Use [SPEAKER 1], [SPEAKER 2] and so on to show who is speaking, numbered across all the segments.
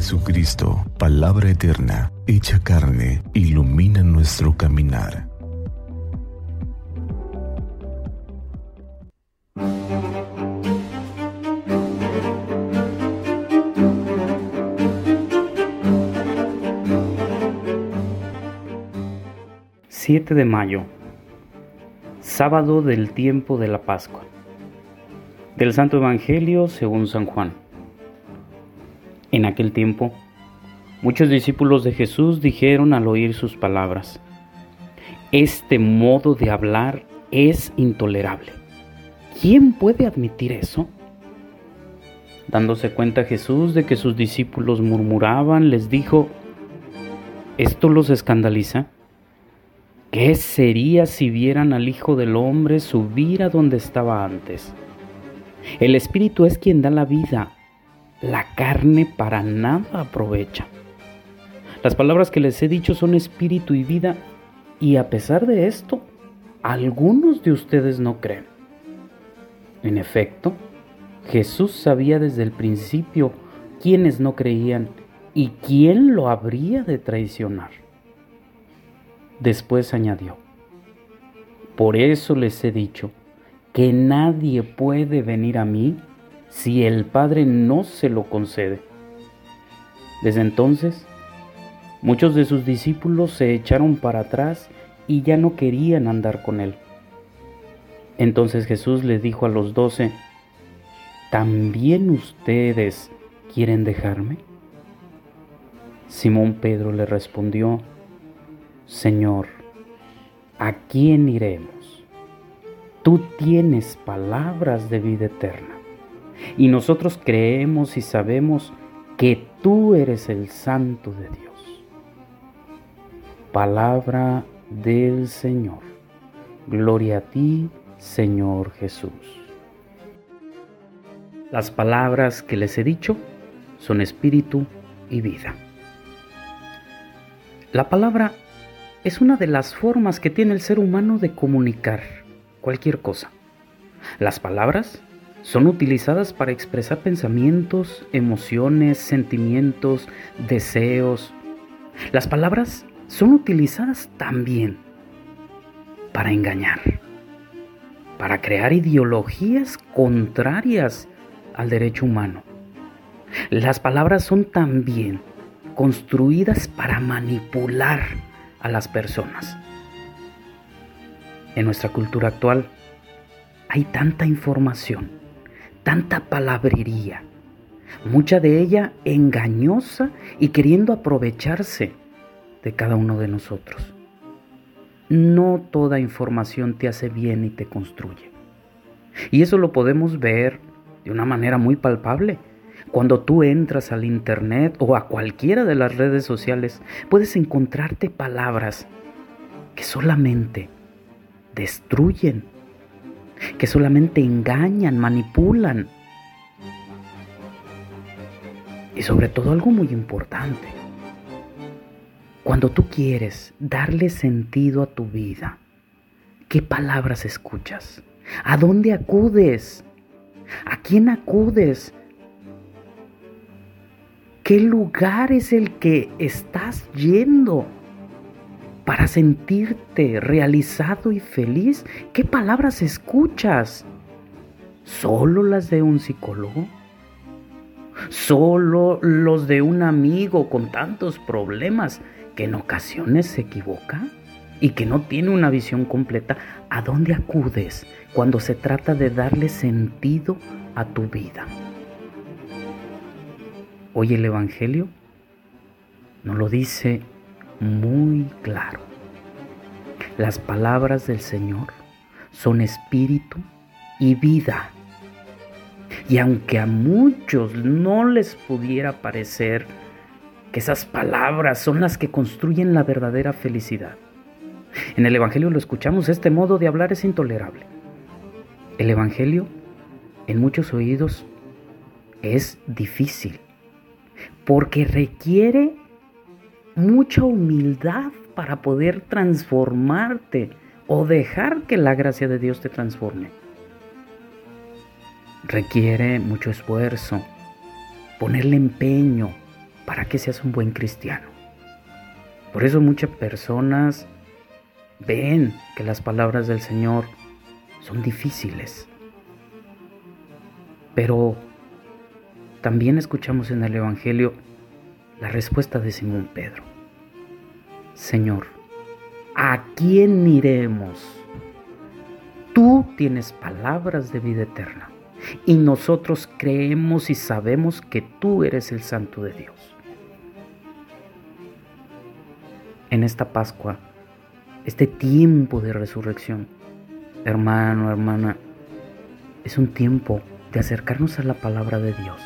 [SPEAKER 1] Jesucristo, palabra eterna, hecha carne, ilumina nuestro caminar.
[SPEAKER 2] ...7 de mayo... ...sábado del tiempo de la Pascua... ...del Santo Evangelio según San Juan... En aquel tiempo, muchos discípulos de Jesús dijeron al oír sus palabras, Este modo de hablar es intolerable. ¿Quién puede admitir eso? Dándose cuenta Jesús de que sus discípulos murmuraban, les dijo, ¿esto los escandaliza? ¿Qué sería si vieran al Hijo del Hombre subir a donde estaba antes? El Espíritu es quien da la vida, la carne para nada aprovecha. Las palabras que les he dicho son espíritu y vida, y a pesar de esto, algunos de ustedes no creen. En efecto, Jesús sabía desde el principio quiénes no creían y quién lo habría de traicionar. Después añadió, por eso les he dicho que nadie puede venir a mí si el Padre no se lo concede. Desde entonces, muchos de sus discípulos se echaron para atrás y ya no querían andar con él. Entonces Jesús le dijo a los doce, ¿también ustedes quieren dejarme? Simón Pedro le respondió, Señor, ¿a quién iremos? Tú tienes palabras de vida eterna y nosotros creemos y sabemos que tú eres el Santo de Dios. Palabra del Señor. Gloria a ti, Señor Jesús. Las palabras que les he dicho son espíritu y vida. La palabra es una de las formas que tiene el ser humano de comunicar cualquier cosa. Las palabras son utilizadas para expresar pensamientos, emociones, sentimientos, deseos. Las palabras son utilizadas también para engañar, para crear ideologías contrarias al derecho humano. Las palabras son también construidas para manipular a las personas. En nuestra cultura actual hay tanta información tanta palabrería, mucha de ella engañosa y queriendo aprovecharse de cada uno de nosotros. No toda información te hace bien y te construye. Y eso lo podemos ver de una manera muy palpable. Cuando tú entras al Internet o a cualquiera de las redes sociales, puedes encontrarte palabras que solamente destruyen que solamente engañan, manipulan. Y sobre todo algo muy importante, cuando tú quieres darle sentido a tu vida, ¿qué palabras escuchas? ¿A dónde acudes? ¿A quién acudes? ¿Qué lugar es el que estás yendo? Para sentirte realizado y feliz? ¿Qué palabras escuchas? ¿Solo las de un psicólogo? ¿Solo los de un amigo con tantos problemas que en ocasiones se equivoca y que no tiene una visión completa? ¿A dónde acudes cuando se trata de darle sentido a tu vida? Hoy el Evangelio nos lo dice muy claro. Las palabras del Señor son espíritu y vida. Y aunque a muchos no les pudiera parecer que esas palabras son las que construyen la verdadera felicidad, en el Evangelio lo escuchamos, este modo de hablar es intolerable. El Evangelio en muchos oídos es difícil porque requiere mucha humildad para poder transformarte o dejar que la gracia de Dios te transforme. Requiere mucho esfuerzo, ponerle empeño, para que seas un buen cristiano. Por eso muchas personas ven que las palabras del Señor son difíciles. Pero también escuchamos en el Evangelio la respuesta de Simón Pedro. Señor, ¿a quién iremos? Tú tienes palabras de vida eterna y nosotros creemos y sabemos que tú eres el Santo de Dios. En esta Pascua, este tiempo de resurrección, hermano, hermana, es un tiempo de acercarnos a la palabra de Dios.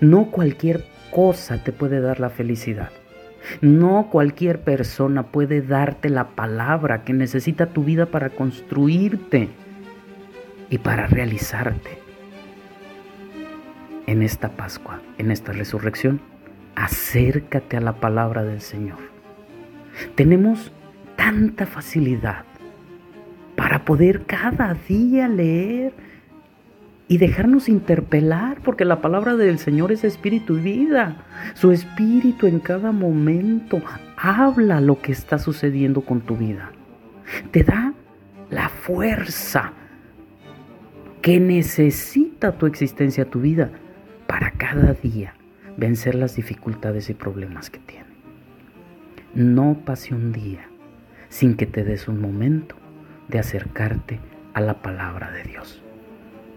[SPEAKER 2] No cualquier cosa te puede dar la felicidad. No cualquier persona puede darte la palabra que necesita tu vida para construirte y para realizarte. En esta Pascua, en esta resurrección, acércate a la palabra del Señor. Tenemos tanta facilidad para poder cada día leer y dejarnos interpelar, porque la palabra del Señor es espíritu y vida. Su espíritu en cada momento habla lo que está sucediendo con tu vida. Te da la fuerza que necesita tu existencia, tu vida, para cada día vencer las dificultades y problemas que tiene. No pase un día sin que te des un momento de acercarte a la palabra de Dios.